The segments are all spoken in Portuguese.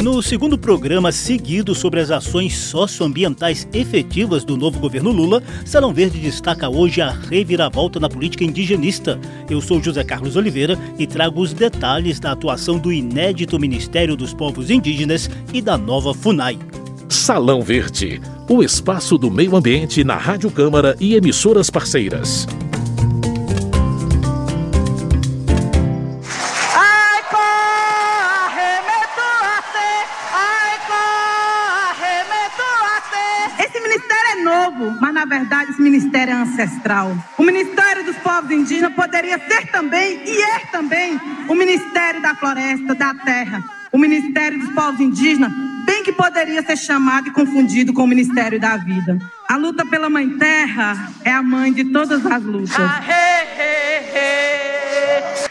No segundo programa seguido sobre as ações socioambientais efetivas do novo governo Lula, Salão Verde destaca hoje a reviravolta na política indigenista. Eu sou José Carlos Oliveira e trago os detalhes da atuação do inédito Ministério dos Povos Indígenas e da nova FUNAI. Salão Verde, o espaço do meio ambiente na Rádio Câmara e emissoras parceiras. Mas na verdade esse ministério é ancestral. O Ministério dos Povos Indígenas poderia ser também, e é também, o Ministério da Floresta, da Terra. O Ministério dos Povos Indígenas, bem que poderia ser chamado e confundido com o Ministério da Vida. A luta pela Mãe Terra é a mãe de todas as lutas.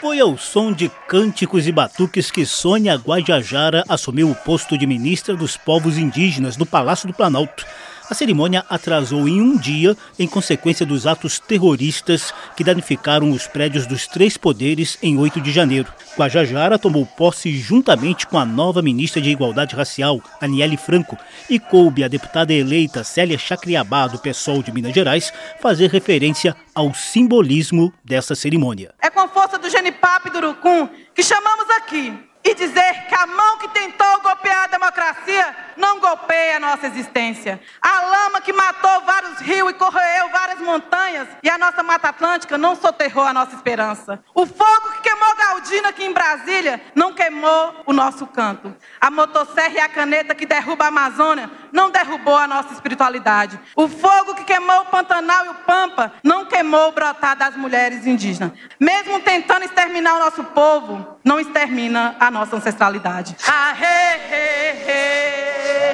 Foi ao som de cânticos e batuques que Sônia Guajajara assumiu o posto de ministra dos Povos Indígenas no Palácio do Planalto. A cerimônia atrasou em um dia em consequência dos atos terroristas que danificaram os prédios dos três poderes em 8 de janeiro. Guajajara tomou posse juntamente com a nova ministra de Igualdade Racial, Aniele Franco, e coube à deputada eleita Célia Chacriabá, do PSOL de Minas Gerais, fazer referência ao simbolismo dessa cerimônia. É com a força do Genipapo e do Urucum que chamamos aqui e dizer que a mão que tentou golpear a democracia não golpeia a nossa existência. A lama que matou vários rios e corroeu várias montanhas e a nossa Mata Atlântica não soterrou a nossa esperança. O fogo que queimou Galdina aqui em Brasília não queimou o nosso canto. A motosserra e a caneta que derruba a Amazônia não derrubou a nossa espiritualidade. O fogo que queimou o Pantanal e o Pampa não queimou o brotar das mulheres indígenas. Mesmo tentando exterminar o nosso povo, não extermina a nossa ancestralidade.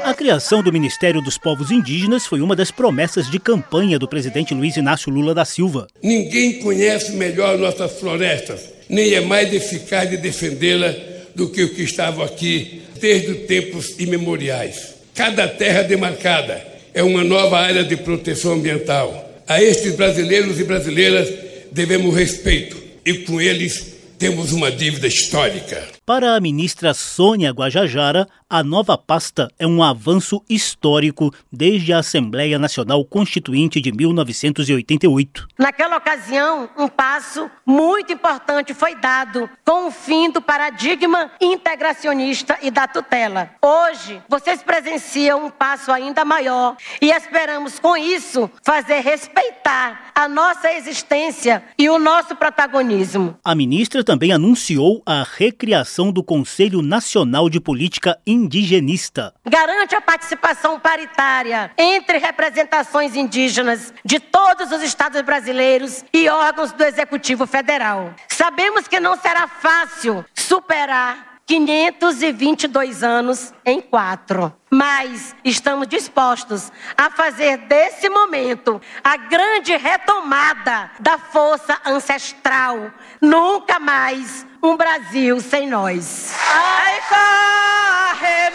A criação do Ministério dos Povos Indígenas foi uma das promessas de campanha do presidente Luiz Inácio Lula da Silva. Ninguém conhece melhor nossas florestas, nem é mais eficaz de defendê-la do que o que estava aqui desde tempos imemoriais. Cada terra demarcada é uma nova área de proteção ambiental. A estes brasileiros e brasileiras devemos respeito e com eles temos uma dívida histórica. Para a ministra Sônia Guajajara, a nova pasta é um avanço histórico desde a Assembleia Nacional Constituinte de 1988. Naquela ocasião, um passo muito importante foi dado com o fim do paradigma integracionista e da tutela. Hoje, vocês presenciam um passo ainda maior e esperamos com isso fazer respeitar a nossa existência e o nosso protagonismo. A ministra também anunciou a recriação do Conselho Nacional de Política Indigenista. Garante a participação paritária entre representações indígenas de todos os estados brasileiros e órgãos do Executivo Federal. Sabemos que não será fácil superar 522 anos em quatro. Mas estamos dispostos a fazer desse momento a grande retomada da força ancestral. Nunca mais um Brasil sem nós. Ai, corre,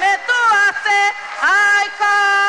ai, corre,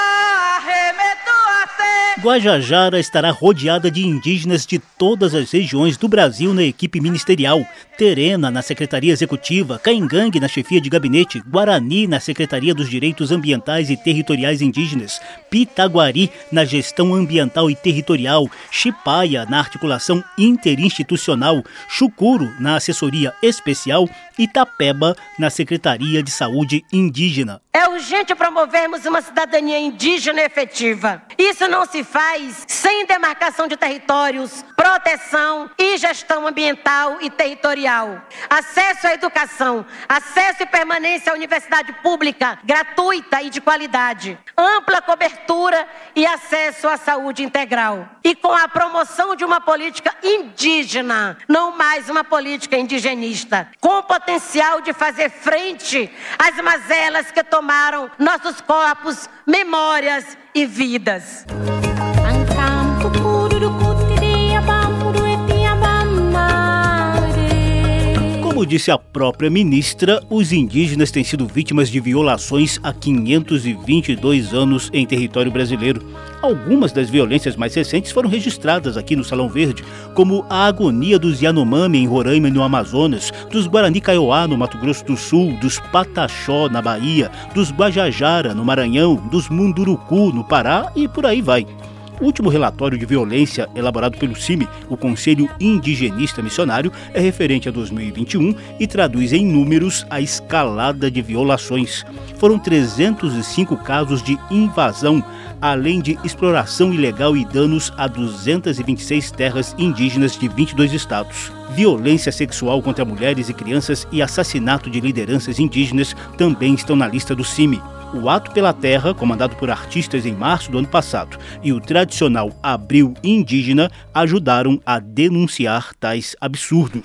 Guajajara estará rodeada de indígenas de todas as regiões do Brasil na equipe ministerial. Terena na Secretaria Executiva, Caingangue na chefia de gabinete, Guarani na Secretaria dos Direitos Ambientais e Territoriais Indígenas, Pitaguari na Gestão Ambiental e Territorial, Chipaia na Articulação Interinstitucional, Chucuro na Assessoria Especial e Itapeba na Secretaria de Saúde Indígena. É urgente promovermos uma cidadania indígena efetiva. Isso não se faz sem demarcação de territórios, proteção e gestão ambiental e territorial. Acesso à educação, acesso e permanência à universidade pública gratuita e de qualidade, ampla cobertura e acesso à saúde integral. E com a promoção de uma política indígena, não mais uma política indigenista, com potencial de fazer frente às mazelas que tomaram nossos corpos, memórias e vidas. Como disse a própria ministra, os indígenas têm sido vítimas de violações há 522 anos em território brasileiro. Algumas das violências mais recentes foram registradas aqui no Salão Verde, como a agonia dos Yanomami em Roraima no Amazonas, dos Guarani Kaiowá no Mato Grosso do Sul, dos Pataxó na Bahia, dos Guajajara no Maranhão, dos Munduruku no Pará e por aí vai. O último relatório de violência elaborado pelo CIMI, o Conselho Indigenista Missionário, é referente a 2021 e traduz em números a escalada de violações. Foram 305 casos de invasão, além de exploração ilegal e danos a 226 terras indígenas de 22 estados. Violência sexual contra mulheres e crianças e assassinato de lideranças indígenas também estão na lista do CIMI o Ato pela Terra, comandado por artistas em março do ano passado, e o tradicional Abril Indígena ajudaram a denunciar tais absurdos.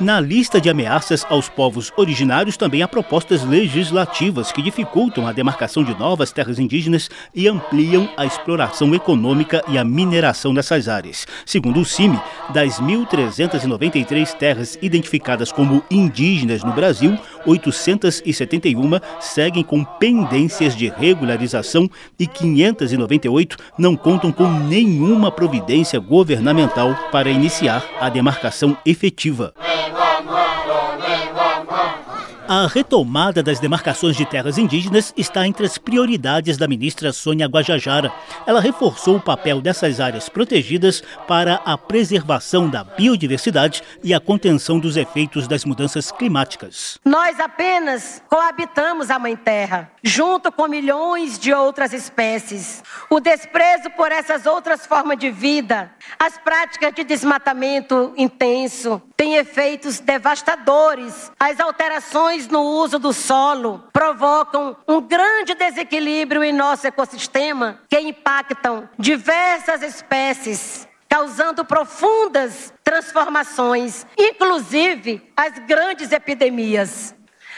Na lista de ameaças aos povos originários também há propostas legislativas que dificultam a demarcação de novas terras indígenas e ampliam a exploração econômica e a mineração dessas áreas. Segundo o CIMI, das 1.393 terras identificadas como indígenas no Brasil, 871 seguem com pendências de regularização e 598 não contam com nenhuma providência governamental para iniciar a demarcação efetiva. A retomada das demarcações de terras indígenas está entre as prioridades da ministra Sônia Guajajara. Ela reforçou o papel dessas áreas protegidas para a preservação da biodiversidade e a contenção dos efeitos das mudanças climáticas. Nós apenas coabitamos a Mãe Terra, junto com milhões de outras espécies. O desprezo por essas outras formas de vida, as práticas de desmatamento intenso, têm efeitos devastadores. As alterações no uso do solo provocam um grande desequilíbrio em nosso ecossistema que impactam diversas espécies causando profundas transformações, inclusive as grandes epidemias.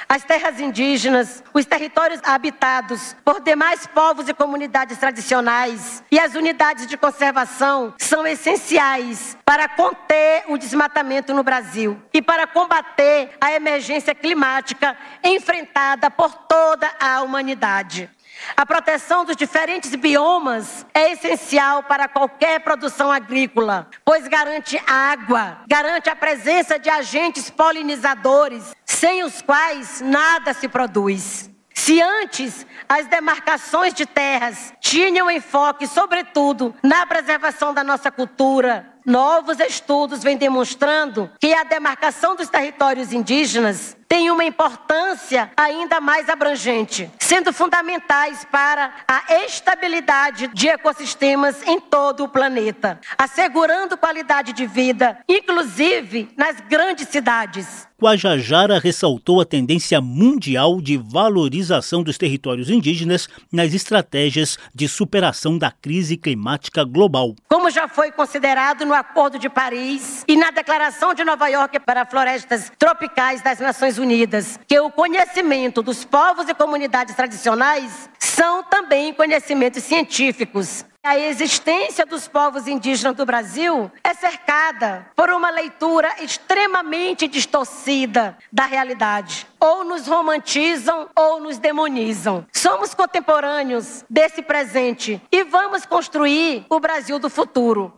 As terras indígenas, os territórios habitados por demais povos e comunidades tradicionais e as unidades de conservação são essenciais para conter o desmatamento no Brasil e para combater a emergência climática enfrentada por toda a humanidade. A proteção dos diferentes biomas é essencial para qualquer produção agrícola, pois garante água, garante a presença de agentes polinizadores, sem os quais nada se produz. Se antes as demarcações de terras tinham enfoque, sobretudo, na preservação da nossa cultura, novos estudos vêm demonstrando que a demarcação dos territórios indígenas tem uma importância ainda mais abrangente, sendo fundamentais para a estabilidade de ecossistemas em todo o planeta, assegurando qualidade de vida, inclusive nas grandes cidades. Guajajara ressaltou a tendência mundial de valorização dos territórios indígenas nas estratégias de superação da crise climática global. Como já foi considerado no Acordo de Paris e na Declaração de Nova York para Florestas Tropicais das Nações Unidas, que o conhecimento dos povos e comunidades tradicionais são também conhecimentos científicos. A existência dos povos indígenas do Brasil é cercada por uma leitura extremamente distorcida da realidade. Ou nos romantizam ou nos demonizam. Somos contemporâneos desse presente e vamos construir o Brasil do futuro.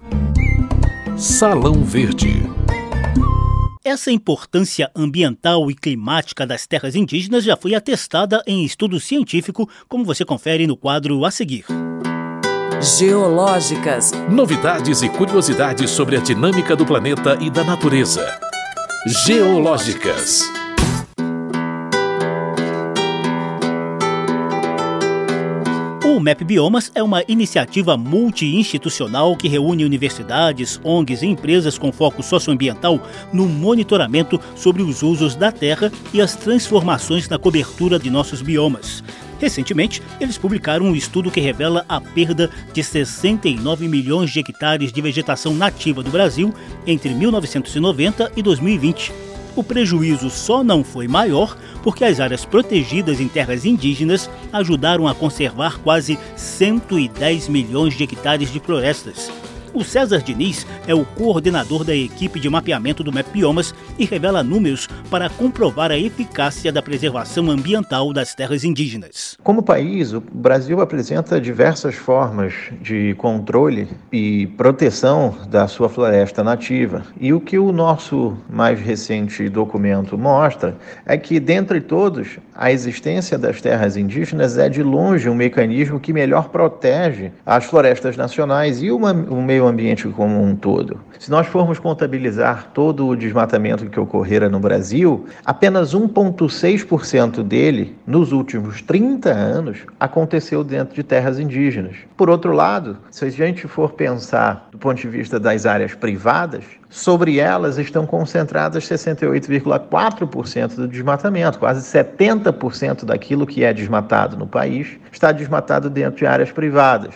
Salão Verde. Essa importância ambiental e climática das terras indígenas já foi atestada em estudo científico, como você confere no quadro a seguir. Geológicas. Novidades e curiosidades sobre a dinâmica do planeta e da natureza. Geológicas. O MAP Biomas é uma iniciativa multi-institucional que reúne universidades, ONGs e empresas com foco socioambiental no monitoramento sobre os usos da terra e as transformações na cobertura de nossos biomas. Recentemente, eles publicaram um estudo que revela a perda de 69 milhões de hectares de vegetação nativa do Brasil entre 1990 e 2020. O prejuízo só não foi maior porque as áreas protegidas em terras indígenas ajudaram a conservar quase 110 milhões de hectares de florestas o César Diniz é o coordenador da equipe de mapeamento do MAP Biomas e revela números para comprovar a eficácia da preservação ambiental das terras indígenas. Como país, o Brasil apresenta diversas formas de controle e proteção da sua floresta nativa. E o que o nosso mais recente documento mostra é que, dentre todos, a existência das terras indígenas é de longe um mecanismo que melhor protege as florestas nacionais e o meio meio ambiente como um todo. Se nós formos contabilizar todo o desmatamento que ocorrera no Brasil, apenas 1,6% dele, nos últimos 30 anos, aconteceu dentro de terras indígenas. Por outro lado, se a gente for pensar do ponto de vista das áreas privadas, sobre elas estão concentradas 68,4% do desmatamento, quase 70% daquilo que é desmatado no país está desmatado dentro de áreas privadas.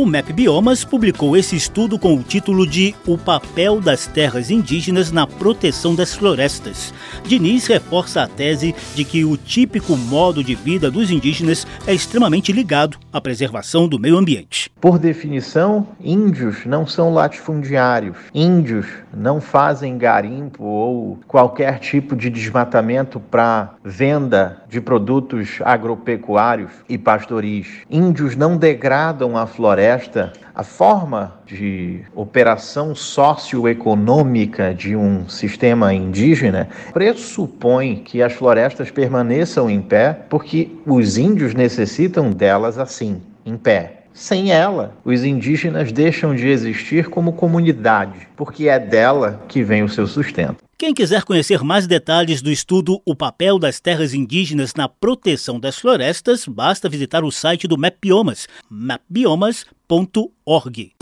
O MAP Biomas publicou esse estudo com o título de O papel das terras indígenas na proteção das florestas. Diniz reforça a tese de que o típico modo de vida dos indígenas é extremamente ligado à preservação do meio ambiente. Por definição, índios não são latifundiários. Índios não fazem garimpo ou qualquer tipo de desmatamento para venda de produtos agropecuários e pastoris. Índios não degradam a floresta esta a forma de operação socioeconômica de um sistema indígena pressupõe que as florestas permaneçam em pé porque os índios necessitam delas assim, em pé. Sem ela, os indígenas deixam de existir como comunidade, porque é dela que vem o seu sustento. Quem quiser conhecer mais detalhes do estudo O papel das terras indígenas na proteção das florestas, basta visitar o site do MapBiomas, mapbiomas.org.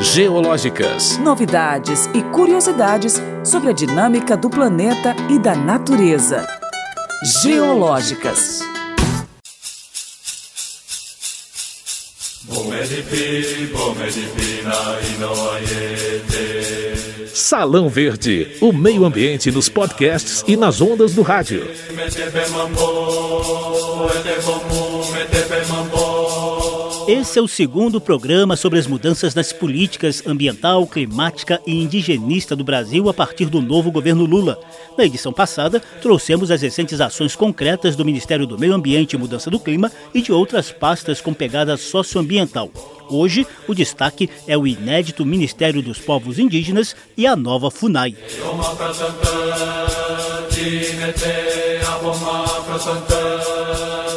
Geológicas. Novidades e curiosidades sobre a dinâmica do planeta e da natureza. Geológicas. Salão Verde, o meio ambiente nos podcasts e nas ondas do rádio. Esse é o segundo programa sobre as mudanças nas políticas ambiental, climática e indigenista do Brasil a partir do novo governo Lula. Na edição passada, trouxemos as recentes ações concretas do Ministério do Meio Ambiente e Mudança do Clima e de outras pastas com pegada socioambiental. Hoje, o destaque é o inédito Ministério dos Povos Indígenas e a nova FUNAI.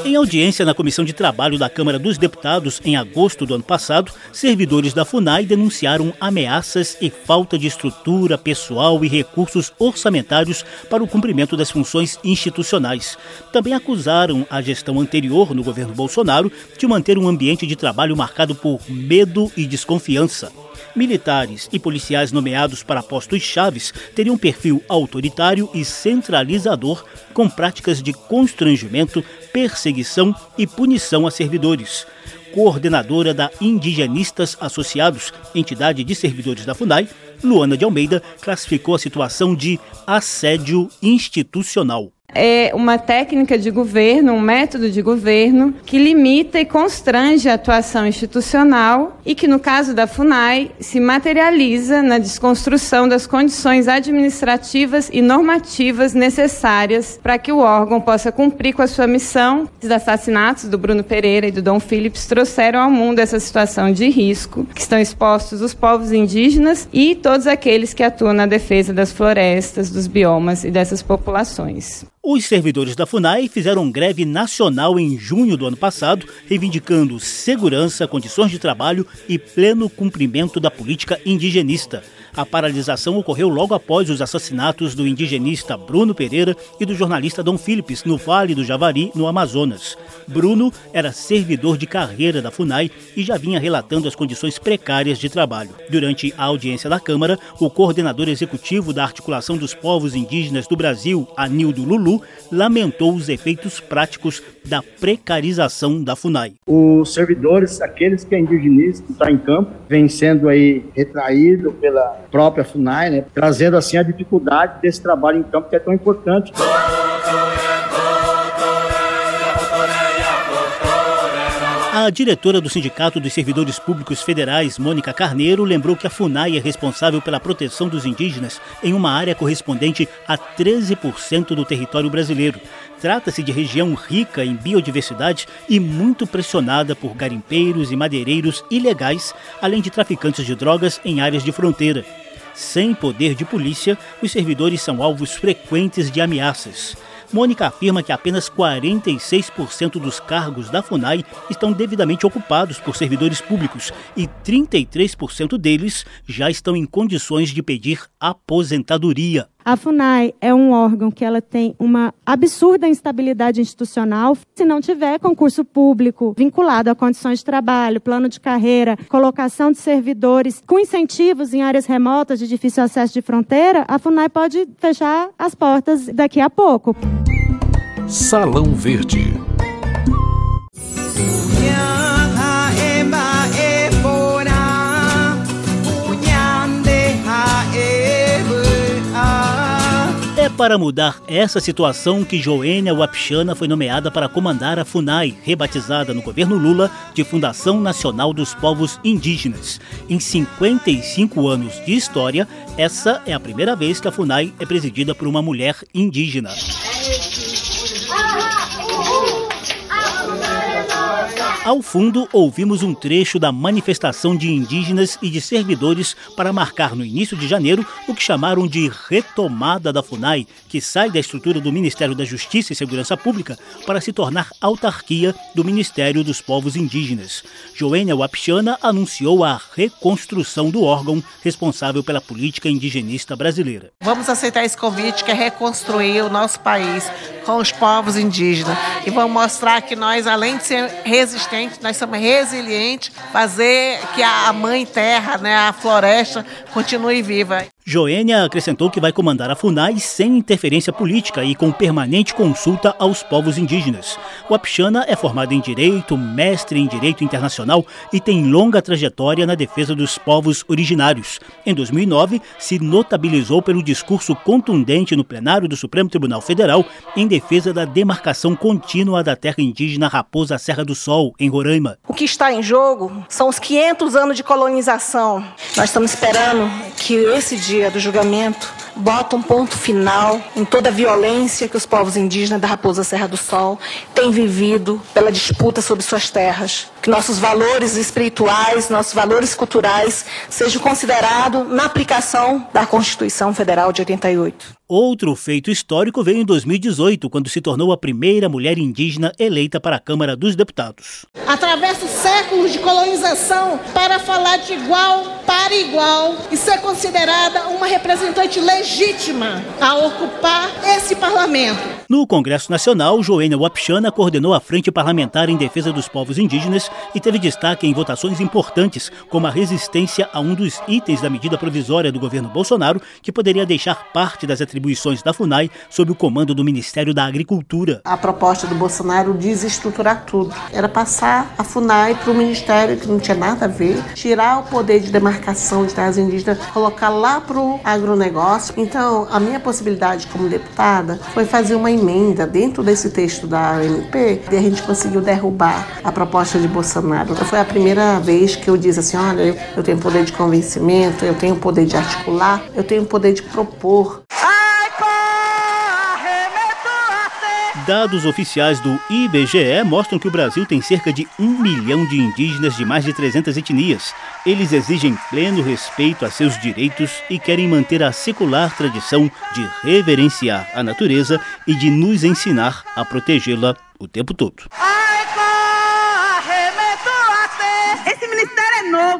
Em audiência na Comissão de Trabalho da Câmara dos Deputados, em agosto do ano passado, servidores da FUNAI denunciaram ameaças e falta de estrutura, pessoal e recursos orçamentários para o cumprimento das funções institucionais. Também acusaram a gestão anterior, no governo Bolsonaro, de manter um ambiente de trabalho marcado por medo e desconfiança. Militares e policiais nomeados para postos chaves teriam perfil autoritário e centralizador, com práticas de constrangimento, perseguição e punição a servidores. Coordenadora da Indigenistas Associados, entidade de servidores da FUNAI, Luana de Almeida classificou a situação de assédio institucional é uma técnica de governo, um método de governo que limita e constrange a atuação institucional e que, no caso da FUNAI, se materializa na desconstrução das condições administrativas e normativas necessárias para que o órgão possa cumprir com a sua missão. Os assassinatos do Bruno Pereira e do Dom Phillips trouxeram ao mundo essa situação de risco que estão expostos os povos indígenas e todos aqueles que atuam na defesa das florestas, dos biomas e dessas populações. Os servidores da FUNAI fizeram greve nacional em junho do ano passado, reivindicando segurança, condições de trabalho e pleno cumprimento da política indigenista. A paralisação ocorreu logo após os assassinatos do indigenista Bruno Pereira e do jornalista Dom Philips no Vale do Javari, no Amazonas. Bruno era servidor de carreira da FUNAI e já vinha relatando as condições precárias de trabalho. Durante a audiência da Câmara, o coordenador executivo da Articulação dos Povos Indígenas do Brasil, Anildo Lulu, lamentou os efeitos práticos da precarização da FUNAI. Os servidores, aqueles que a indigenista está em campo, vem sendo aí retraído pela própria FUNAI, né, trazendo assim a dificuldade desse trabalho em campo que é tão importante. A diretora do Sindicato dos Servidores Públicos Federais, Mônica Carneiro, lembrou que a FUNAI é responsável pela proteção dos indígenas em uma área correspondente a 13% do território brasileiro. Trata-se de região rica em biodiversidade e muito pressionada por garimpeiros e madeireiros ilegais, além de traficantes de drogas em áreas de fronteira. Sem poder de polícia, os servidores são alvos frequentes de ameaças. Mônica afirma que apenas 46% dos cargos da FUNAI estão devidamente ocupados por servidores públicos e 33% deles já estão em condições de pedir aposentadoria. A FUNAI é um órgão que ela tem uma absurda instabilidade institucional. Se não tiver concurso público vinculado a condições de trabalho, plano de carreira, colocação de servidores com incentivos em áreas remotas de difícil acesso de fronteira, a FUNAI pode fechar as portas daqui a pouco. Salão Verde. para mudar essa situação que Joênia Wapchana foi nomeada para comandar a FUNAI, rebatizada no governo Lula de Fundação Nacional dos Povos Indígenas. Em 55 anos de história, essa é a primeira vez que a FUNAI é presidida por uma mulher indígena. Ao fundo, ouvimos um trecho da manifestação de indígenas e de servidores para marcar no início de janeiro o que chamaram de retomada da FUNAI, que sai da estrutura do Ministério da Justiça e Segurança Pública para se tornar autarquia do Ministério dos Povos Indígenas. Joênia Wapichana anunciou a reconstrução do órgão responsável pela política indigenista brasileira. Vamos aceitar esse convite que é reconstruir o nosso país com os povos indígenas e vamos mostrar que nós, além de ser resistentes, nós somos resilientes, fazer que a mãe terra, né, a floresta, continue viva. Joênia acrescentou que vai comandar a FUNAI sem interferência política e com permanente consulta aos povos indígenas. O Apixana é formado em Direito, mestre em Direito Internacional e tem longa trajetória na defesa dos povos originários. Em 2009, se notabilizou pelo discurso contundente no plenário do Supremo Tribunal Federal em defesa da demarcação contínua da terra indígena Raposa Serra do Sol, em Roraima. O que está em jogo são os 500 anos de colonização. Nós estamos esperando que esse dia dia do julgamento bota um ponto final em toda a violência que os povos indígenas da Raposa Serra do Sol têm vivido pela disputa sobre suas terras. Que nossos valores espirituais, nossos valores culturais sejam considerados na aplicação da Constituição Federal de 88. Outro feito histórico veio em 2018, quando se tornou a primeira mulher indígena eleita para a Câmara dos Deputados. Atravessa séculos de colonização para falar de igual para igual e ser considerada uma representante legítima a ocupar esse parlamento. No Congresso Nacional, Joênia Wapchana coordenou a Frente Parlamentar em Defesa dos Povos Indígenas e teve destaque em votações importantes, como a resistência a um dos itens da medida provisória do governo Bolsonaro, que poderia deixar parte das atribuições da FUNAI sob o comando do Ministério da Agricultura. A proposta do Bolsonaro desestruturar tudo. Era passar a FUNAI para o Ministério, que não tinha nada a ver, tirar o poder de demarcação de terras indígenas, colocar lá para o agronegócio. Então, a minha possibilidade como deputada foi fazer uma emenda dentro desse texto da MP e a gente conseguiu derrubar a proposta de Bolsonaro. Foi a primeira vez que eu disse assim: olha, eu tenho poder de convencimento, eu tenho poder de articular, eu tenho poder de propor. Dados oficiais do IBGE mostram que o Brasil tem cerca de um milhão de indígenas de mais de 300 etnias. Eles exigem pleno respeito a seus direitos e querem manter a secular tradição de reverenciar a natureza e de nos ensinar a protegê-la o tempo todo.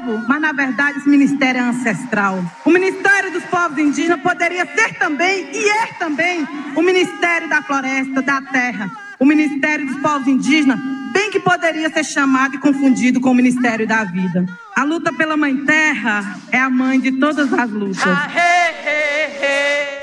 Novo, mas na verdade esse ministério é ancestral. O Ministério dos Povos Indígenas poderia ser também e é também o Ministério da Floresta, da Terra. O Ministério dos Povos Indígenas, bem que poderia ser chamado e confundido com o Ministério da Vida. A luta pela Mãe Terra é a mãe de todas as lutas. Ah, hey, hey, hey.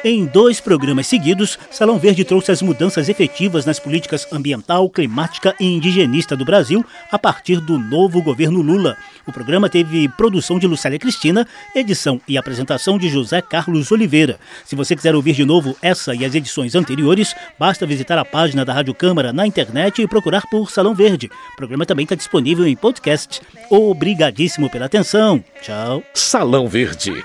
Em dois programas seguidos, Salão Verde trouxe as mudanças efetivas nas políticas ambiental, climática e indigenista do Brasil a partir do novo governo Lula. O programa teve produção de Lucélia Cristina, edição e apresentação de José Carlos Oliveira. Se você quiser ouvir de novo essa e as edições anteriores, basta visitar a página da Rádio Câmara na internet e procurar por Salão Verde. O programa também está disponível em podcast. Obrigadíssimo pela atenção. Tchau. Salão Verde